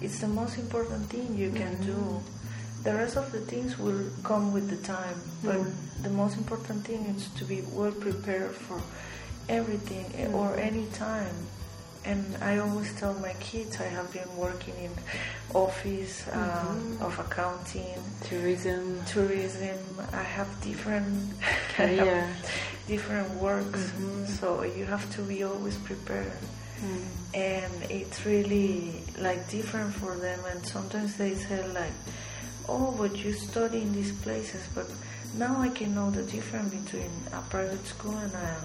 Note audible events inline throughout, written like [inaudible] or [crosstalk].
it's the most important thing you can do. The rest of the things will come with the time, but the most important thing is to be well prepared for everything eh, or any time. And I always tell my kids I have been working in office um, of accounting, Tourism. tourism. I have different [laughs] Career. different works, so you have to be always prepared. And it's really like different for them. And sometimes they say like, "Oh, but you study in these places." But now I can know the difference between a private school and a,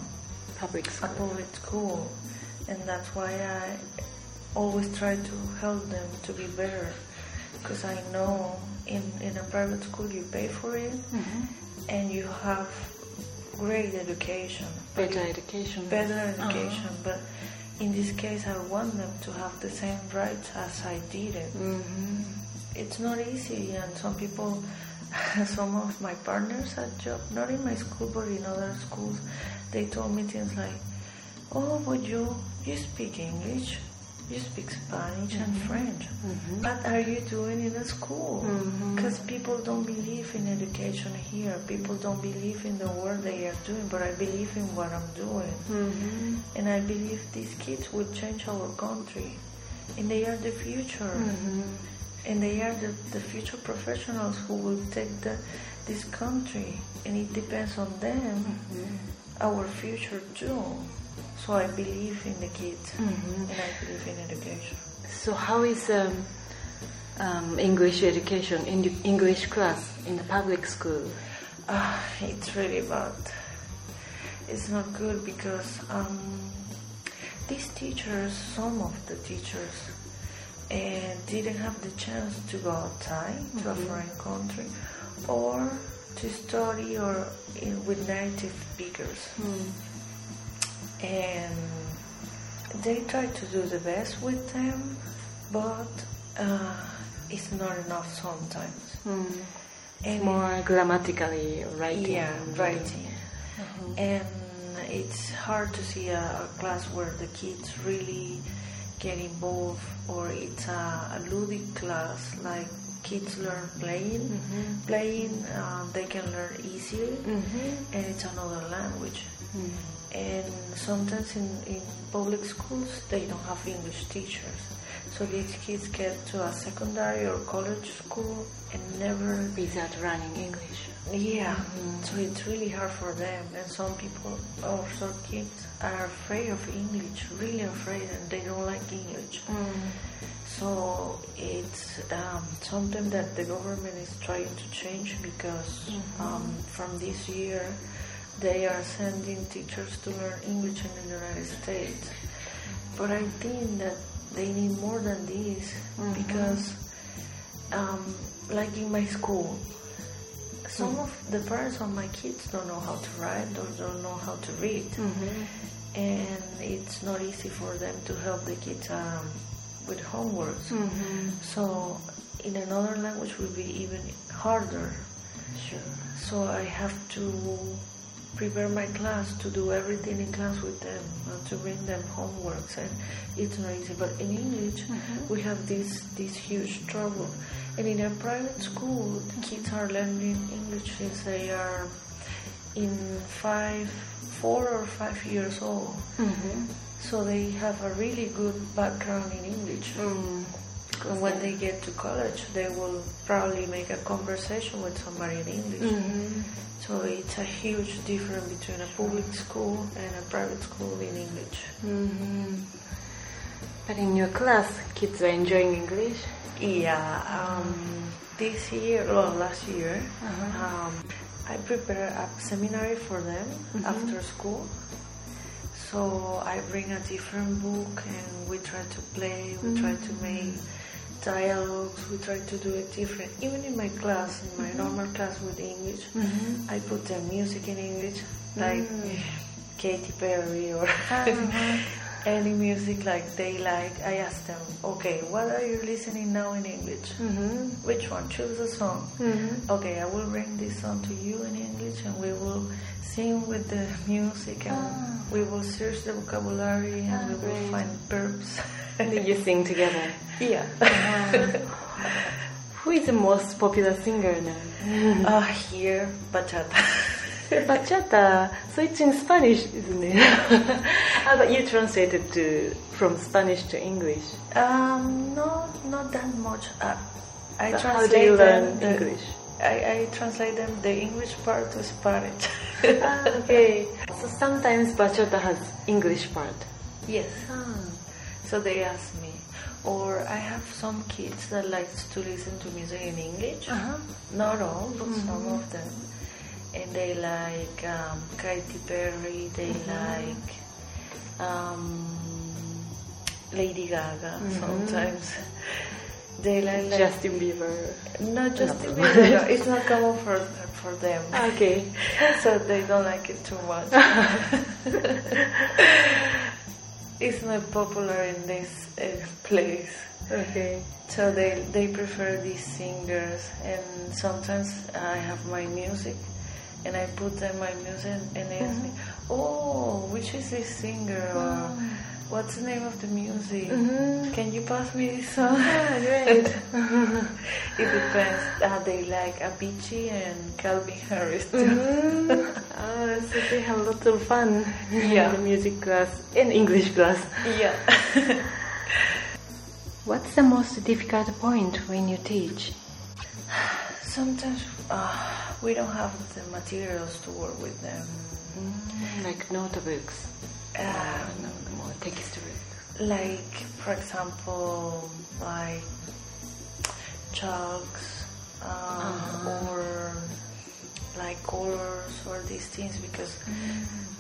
Public school. a public school, and that's why I always try to help them to be better. Because I know in in a private school you pay for it, mm-hmm. and you have great education. Better education. better uh-huh. education, but in this case, I want them to have the same rights as I did it. hmm It's not easy, and some people, [laughs] some of my partners at job, not in my school but in other schools, they told me things like, "Oh, but you you speak English, you speak Spanish and mm-hmm. French. Mm-hmm. What are you doing in a school? Mm-hmm. Because people don't believe in education here. People don't believe in the work they are doing, but I believe in what I'm doing." And I believe these kids will change our country. And they are the future. And they are the, the future professionals who will take the, this country. And it depends on them, our future too. So I believe in the kids. And I believe in education. So how is um, um, English education in the English class in the public school? Ah, it's really bad. It's not good because um, these teachers, some of the teachers, uh, didn't have the chance to go outside to a foreign country or to study or in, with native speakers. And they try to do the best with them, but uh, it's not enough sometimes. Hmm. And More grammatically writing. yeah, writing. Uh-huh. And it's hard to see a, a class where the kids really get involved, or it's a, a ludic class like kids learn playing. Mm-hmm. Playing, uh, they can learn easily, mm-hmm. and it's another language. Mm-hmm. And sometimes in, in public schools, they don't have English teachers. So these kids get to a secondary or college school and never Without running English. yeah, so it's really hard for them, and some people, or some kids, are afraid of English, really afraid, and they don't like English. So it's um, something that the government is trying to change because um, from this year they are sending teachers to learn English in the United States. But I think that they need more than this because, um, like in my school, some of the parents of my kids don't know how to write or don't know how to read, and it's not easy for them to help the kids um, with homeworks. So, in another language will be even harder. Sure. So I have to prepare my class to do everything in class with them and to bring them homeworks and it's not easy. But in english mm-hmm. we have this this huge trouble. And in a private school the kids are learning english since they are in five four or five years old. Mm-hmm. So they have a really good background in english. Course. And when they get to college, they will probably make a conversation with somebody in English. Mhm. So it's a huge difference between a public school and a private school in English. Mhm. But in your class, kids are enjoying English. Yeah, um, this year, well, last year, Uh-huh. um, I prepare a seminary for them Mhm. after school. So I bring a different book and we try to play, we try to make dialogues, we try to do it different. Even in my class, in my normal class with English, Mhm. I put the music in English, like Katy Perry or Uh-huh. [laughs] any music like they like. I ask them, okay, what are you listening now in English? Mhm. Which one? Choose a song. Mhm. Okay, I will bring this song to you in English and we will sing with the music and Ah. we will search the vocabulary and Ah, we will great. find verbs. Did you sing together? [laughs] yeah. Who is the most popular singer now? uh, [laughs] here, bachata. [laughs] [laughs] Bachata. So it's in Spanish, isn't it? [laughs] ah, but you translated to from Spanish to English. um, no, not that much. Uh, I But translate how do you them learn the- English? I, I translate them the English part to Spanish. [laughs] ah, okay. So sometimes bachata has English part. yes. Ah. So they ask me, or I have some kids that likes to listen to music in English. Uh-huh. Not all, but Mm-hmm. some of them. And they like um, Katy Perry. They Mm-hmm. like um, Lady Gaga. Mm-hmm. Sometimes [laughs] they like, like Justin Bieber. not just No. Bieber. no, it's not common for for them. [laughs] Okay. [laughs] so they don't like it too much. it's not popular in this uh, place. Okay. So they, they prefer these singers, and sometimes I have my music, and I put them my music, and they ask me, "Oh, which is this singer? Or what's the name of the music? Mhm. Can you pass me this [laughs] song?" Ah, great. [laughs] it depends. Uh, they like Avicii and Calvin Harris too. Mhm. Ah, so they have lots of fun Yeah. in the music class, in English class. Yeah. [laughs] What's the most difficult point when you teach? [sighs] Sometimes uh, we don't have the materials to work with them. Mm, like notebooks, Uh, no, more textbooks. like for example like chalks um, Uh-huh. or like colors or these things because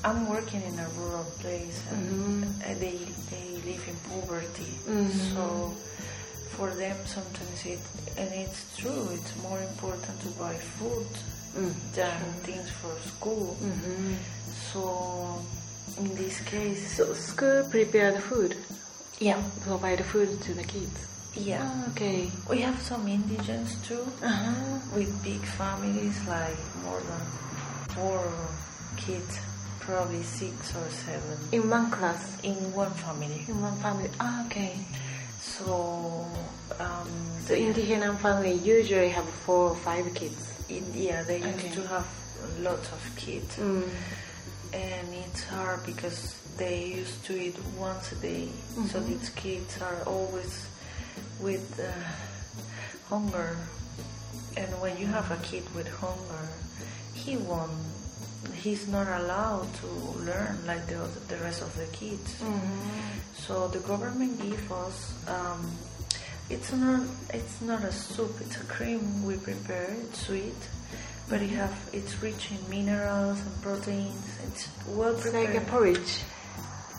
I'm working in a rural place and uh, they they live in poverty Mhm. so for them sometimes it and it's true it's more important to buy food Mm, than things for school Mhm. so in this case So school prepare the food, yeah provide the food to the kids. yeah Ah, okay. We have some indigents too, Uh-huh. with big families, like more than four kids, probably six or seven, In one class, in one family. in one family. Ah, okay. So, um, So indigenous family usually have four or five kids. in, yeah, they used Okay. to have lots of kids, Mm. and it's hard because they used to eat once a day. So Mhm. these kids are always with uh, hunger, and when you have a kid with hunger, he won't. He's not allowed to learn like the the rest of the kids. Mm-hmm. So the government give us. Um, it's not. It's not a soup. It's a cream we prepare. It's sweet, but it have. It's rich in minerals and proteins. It's well It's like a porridge.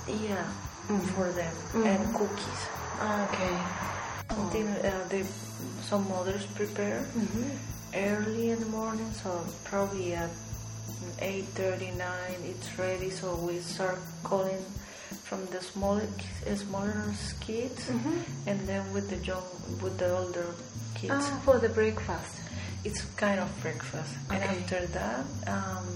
Yeah, Mhm. for them Mhm. and cookies. Ah, okay. Something uh, they some mothers prepare Mm-hmm. early in the morning, so probably at eight thirty nine it's ready. So we start calling from the smaller smaller kids, Mm-hmm. and then with the young with the older kids. Ah, for the breakfast. It's kind of breakfast, and after that, um,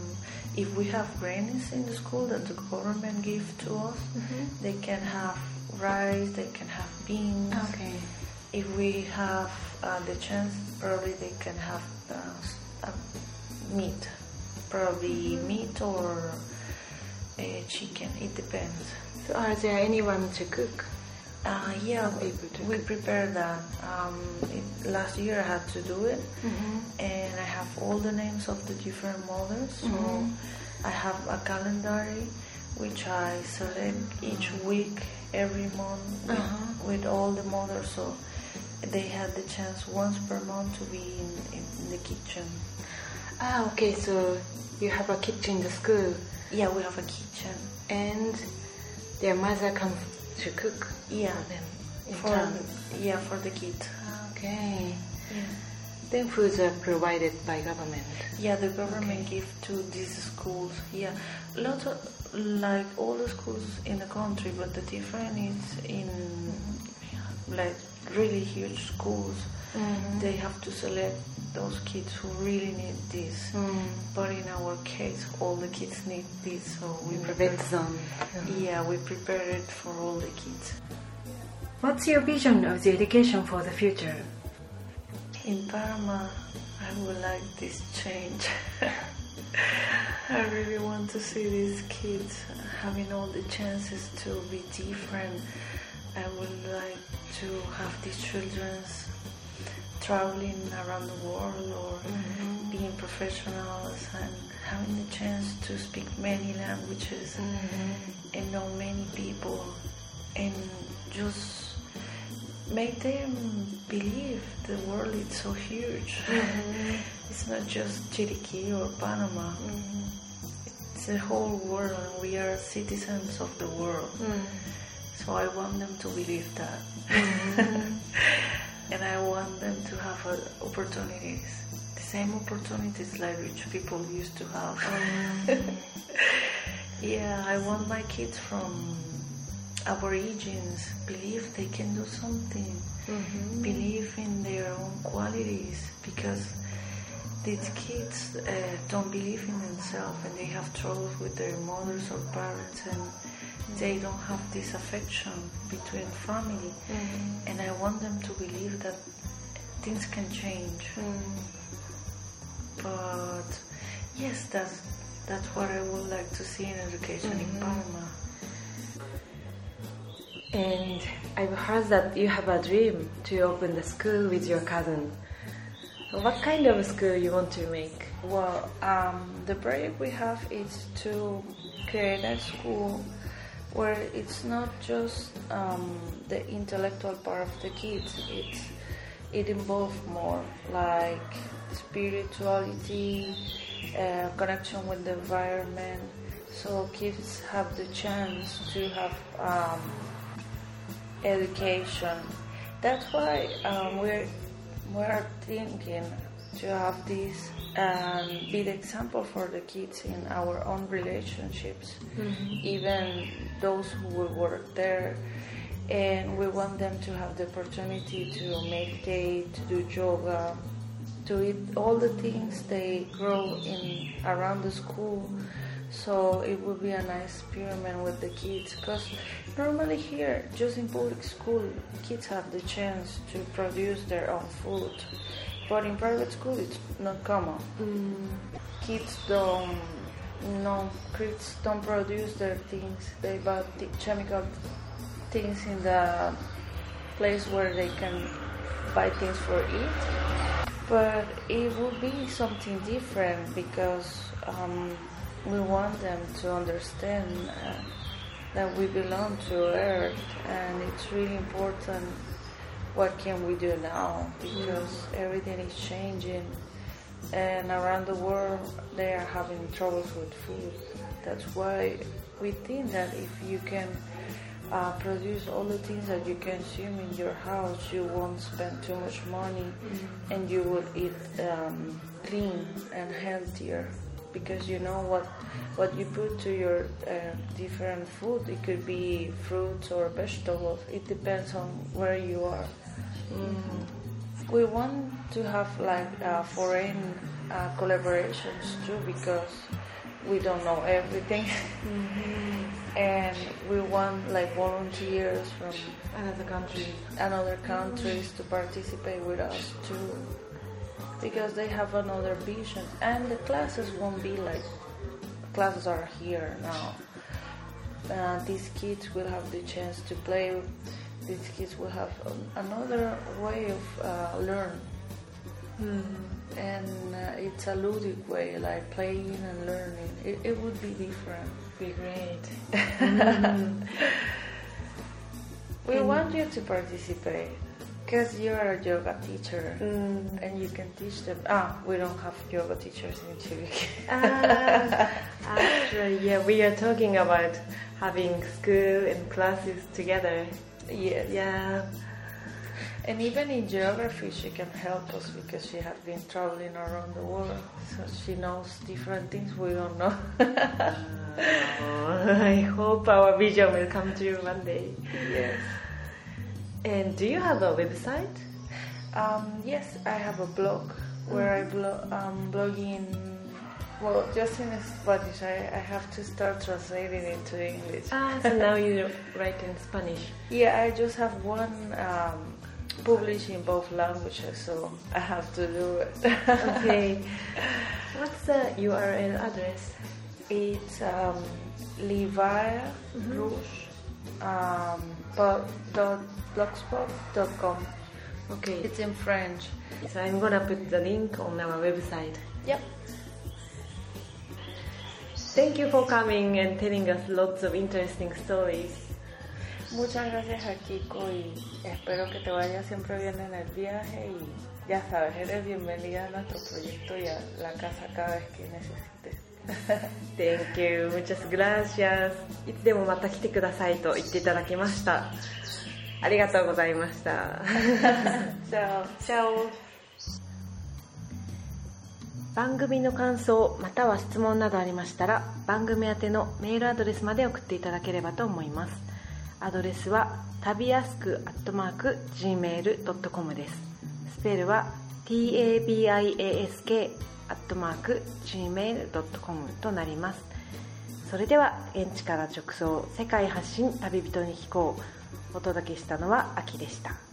if we have grains in the school that the government give to us, Mm-hmm. they can have rice, they can have beans. Okay. If we have uh, the chance, probably they can have uh, uh, meat, probably meat or uh, chicken. It depends. So are there anyone to cook? Uh, yeah, we, we prepared that. Um, it, last year I had to do it, and I have all the names of the different mothers. So I have a calendar which I select each week, every month, with, with all the mothers. So they had the chance once per month to be in, in the kitchen. Ah, okay. So you have a kitchen in the school, Yeah, we have a kitchen. and their mother comes to cook Yeah, for them for town. yeah for the kids. Okay. Yeah. Then foods are provided by government. Yeah, the government give to these schools. Yeah, lots of like all the schools in the country, but the difference is in like really huge schools. Mm-hmm. They have to select those kids who really need this. Mm. But in our case, all the kids need this, so we Prevent them. Yeah, we prepare it for all the kids. What's your vision of the education for the future? In Panama, I would like this change. [laughs] I really want to see these kids having all the chances to be different. I would like to have these children traveling around the world or mm-hmm. being professionals and having the chance to speak many languages mm-hmm. and know many people and just make them believe the world is so huge. Mm-hmm. [laughs] it's not just Chiriquí or Panama. It's the whole world and we are citizens of the world. Mm. So I want them to believe that. [laughs] and I want them to have uh, opportunities. The same opportunities like rich people used to have. [laughs] yeah, I want my kids from Aborigines believe they can do something, believe in their own qualities because these kids uh, don't believe in themselves and they have troubles with their mothers or parents and they don't have this affection between family. Mm-hmm. And I want them to believe that things can change. Mm-hmm. But yes that's that's what I would like to see in education in mm-hmm. Panama. And I've heard that you have a dream to open the school with your cousin. What kind of school you want to make? Well, um, the project we have is to create a school where it's not just um, the intellectual part of the kids. It's it involves more like spirituality, uh, connection with the environment. So kids have the chance to have um, education. That's why um, we're we're thinking to have this and be the example for the kids in our own relationships, mm-hmm. even those who will work there. And we want them to have the opportunity to meditate, to do yoga, to eat all the things they grow in around the school. So it will be a nice experiment with the kids because normally here, just in public school, kids have the chance to produce their own food. But in private school, it's not common. Kids don't, no, kids don't produce their things. They buy the chemical things in the place where they can buy things for eat. But it will be something different because um, we want them to understand uh, that we belong to Earth, and it's really important. What can we do now? Because everything is changing, and around the world they are having troubles with food. That's why we think that if you can uh, produce all the things that you consume in your house, you won't spend too much money, and you will eat um, clean and healthier because you know what what you put to your uh, different food. It could be fruits or vegetables. It depends on where you are. We want to have like uh, foreign uh, collaborations too because we don't know everything, and we want like volunteers from Another country. another countries to participate with us too because they have another vision. And the classes won't be like classes are here now. Uh, these kids will have the chance to play these kids will have an- another way of uh, learn. And uh, it's a ludic way, like playing and learning. It, it would be different. Be great. [laughs] We want you to participate because you're a yoga teacher and you can teach them. Ah, we don't have yoga teachers in Chile. [laughs] Ah, actually, yeah, we are talking about having school and classes together. Yes. Yeah. And even in geography, she can help us because she has been traveling around the world. So she knows different things we don't know. Oh, [laughs] I hope our vision will come true one day. yes. And do you have a website? Um, yes, I have a blog where I blog, um, blogging. Well, just in Spanish. I, I have to start translating into English. Ah, so [laughs] now you write in Spanish. Yeah, I just have one um, published in both languages, so I have to do it. Okay. [laughs] What's the URL address? It's um, Levi Rouge um, dot blogspot.com. Okay. It's in French. So I'm gonna put the link on our website. Yep. Thank you for coming and telling us lots of interesting stories. Muchas gracias a Kiko y espero que te vaya siempre bien en el viaje y ya sabes, eres bienvenida a nuestro proyecto y a la casa cada vez que necesites. Thank you. Muchas gracias. いつでもまた来てくださいと言っていただきました。ありがとうございました。Chao. チャオ番組の感想または質問などありましたら番組宛てのメールアドレスまで送っていただければと思います。アドレスは旅やすく gmail.com です。スペルは tabiask gmail.com となります。それでは現地から直送世界発信旅人に聞こう。お届けしたのは秋でした。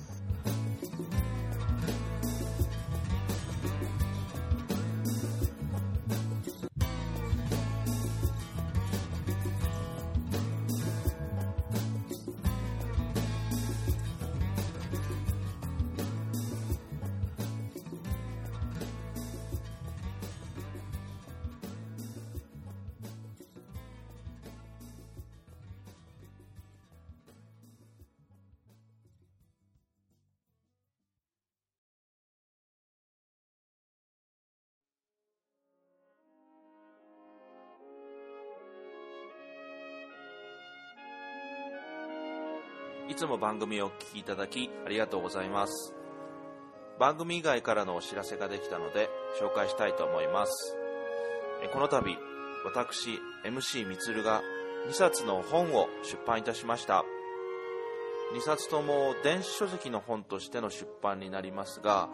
いつも番組をお聞きいただきありがとうございます。番組以外からのお知らせができたので紹介したいと思います。この度、私、MC みつるが2冊の本を出版いたしました。2冊とも電子書籍の本としての出版になりますが、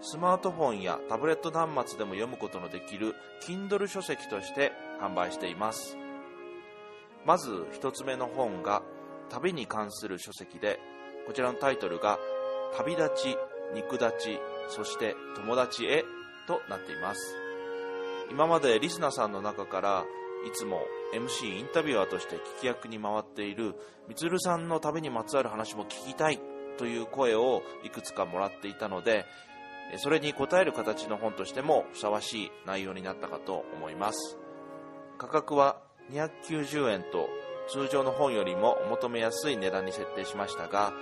スマートフォンやタブレット端末でも読むことのできる Kindle 書籍として販売しています。まず一つ目の本が旅に関する書籍でこちらのタイトルが「旅立ち肉立ちそして友達へ」となっています。今までリスナーさんの中からいつも MC インタビュアーとして聞き役に回っているみつるさんの旅にまつわる話も聞きたいという声をいくつかもらっていたのでそれに応える形の本としてもふさわしい内容になったかと思います。価格は290円と通常の本よりもお求めやすい値段に設定しましたが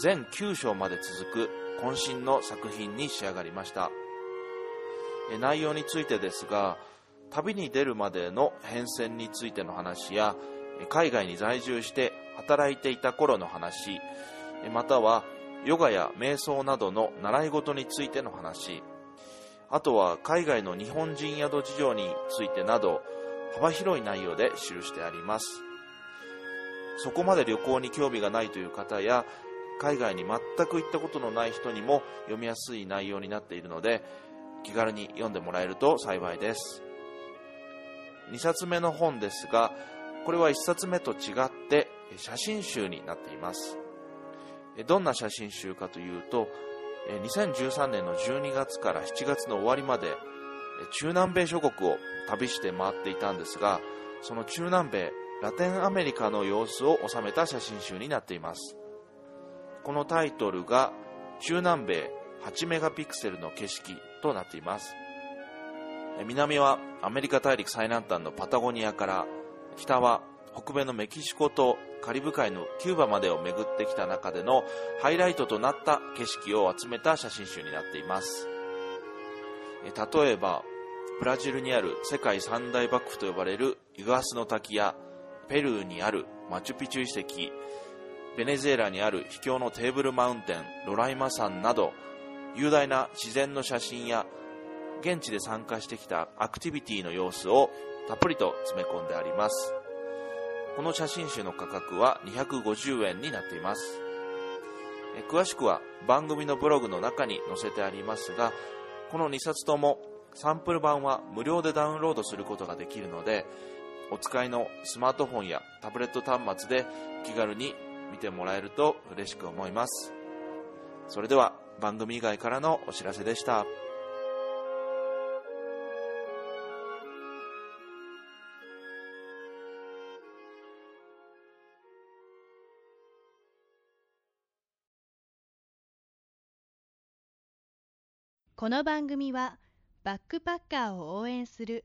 全9章まで続く渾身の作品に仕上がりました。内容についてですが旅に出るまでの変遷についての話や海外に在住して働いていた頃の話またはヨガや瞑想などの習い事についての話あとは海外の日本人宿事情についてなど幅広い内容で記してあります。そこまで旅行に興味がないという方や海外に全く行ったことのない人にも読みやすい内容になっているので気軽に読んでもらえると幸いです。2冊目の本ですがこれは1冊目と違って写真集になっています。どんな写真集かというと2013年の12月から7月の終わりまで中南米諸国を旅して回っていたんですがその中南米ラテンアメリカの様子を収めた写真集になっています。このタイトルが中南米8メガピクセルの景色となっています。南はアメリカ大陸最南端のパタゴニアから北は北米のメキシコとカリブ海のキューバまでを巡ってきた中でのハイライトとなった景色を集めた写真集になっています。例えばブラジルにある世界三大幕府と呼ばれるイグアスの滝やペルーにあるマチュピチュ遺跡ベネズエラにある秘境のテーブルマウンテンロライマ山など雄大な自然の写真や現地で参加してきたアクティビティの様子をたっぷりと詰め込んであります。この写真集の価格は250円になっています。詳しくは番組のブログの中に載せてありますがこの2冊ともサンプル版は無料でダウンロードすることができるのでお使いのスマートフォンやタブレット端末で気軽に見てもらえると嬉しく思います。それでは番組以外からのお知らせでした。この番組はバックパッカーを応援する